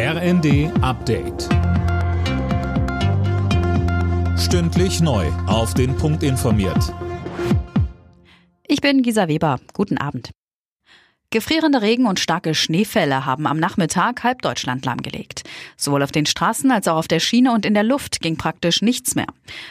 RND Update. Stündlich neu. Auf den Punkt informiert. Ich bin Gisa Weber. Guten Abend. Gefrierende Regen und starke Schneefälle haben am Nachmittag halb Deutschland lahmgelegt. Sowohl auf den Straßen als auch auf der Schiene und in der Luft ging praktisch nichts mehr.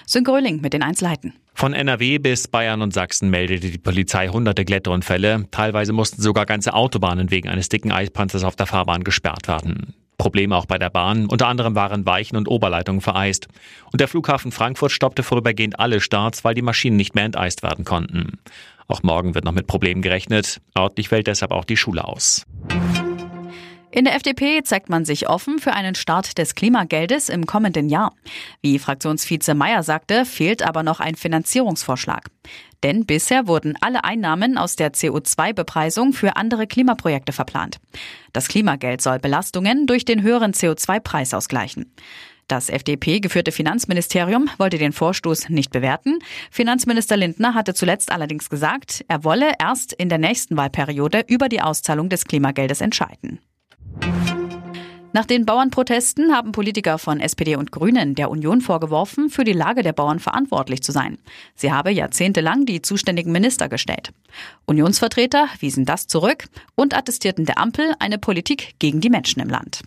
Sönke Gröling mit den Einzelheiten. Von NRW bis Bayern und Sachsen meldete die Polizei hunderte Kletterunfälle. Teilweise mussten sogar ganze Autobahnen wegen eines dicken Eispanzers auf der Fahrbahn gesperrt werden. Probleme auch bei der Bahn. Unter anderem waren Weichen und Oberleitungen vereist. Und der Flughafen Frankfurt stoppte vorübergehend alle Starts, weil die Maschinen nicht mehr enteist werden konnten. Auch morgen wird noch mit Problemen gerechnet. Örtlich fällt deshalb auch die Schule aus. In der FDP zeigt man sich offen für einen Start des Klimageldes im kommenden Jahr. Wie Fraktionsvize Meyer sagte, fehlt aber noch ein Finanzierungsvorschlag. Denn bisher wurden alle Einnahmen aus der CO2-Bepreisung für andere Klimaprojekte verplant. Das Klimageld soll Belastungen durch den höheren CO2-Preis ausgleichen. Das FDP-geführte Finanzministerium wollte den Vorstoß nicht bewerten. Finanzminister Lindner hatte zuletzt allerdings gesagt, er wolle erst in der nächsten Wahlperiode über die Auszahlung des Klimageldes entscheiden. Nach den Bauernprotesten haben Politiker von SPD und Grünen der Union vorgeworfen, für die Lage der Bauern verantwortlich zu sein. Sie habe jahrzehntelang die zuständigen Minister gestellt. Unionsvertreter wiesen das zurück und attestierten der Ampel eine Politik gegen die Menschen im Land.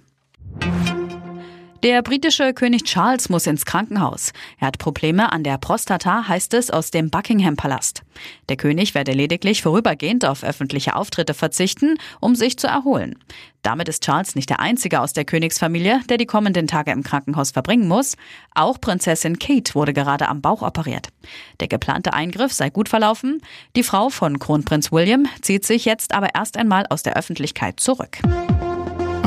Der britische König Charles muss ins Krankenhaus. Er hat Probleme an der Prostata, heißt es aus dem Buckingham Palast. Der König werde lediglich vorübergehend auf öffentliche Auftritte verzichten, um sich zu erholen. Damit ist Charles nicht der einzige aus der Königsfamilie, der die kommenden Tage im Krankenhaus verbringen muss. Auch Prinzessin Kate wurde gerade am Bauch operiert. Der geplante Eingriff sei gut verlaufen. Die Frau von Kronprinz William zieht sich jetzt aber erst einmal aus der Öffentlichkeit zurück.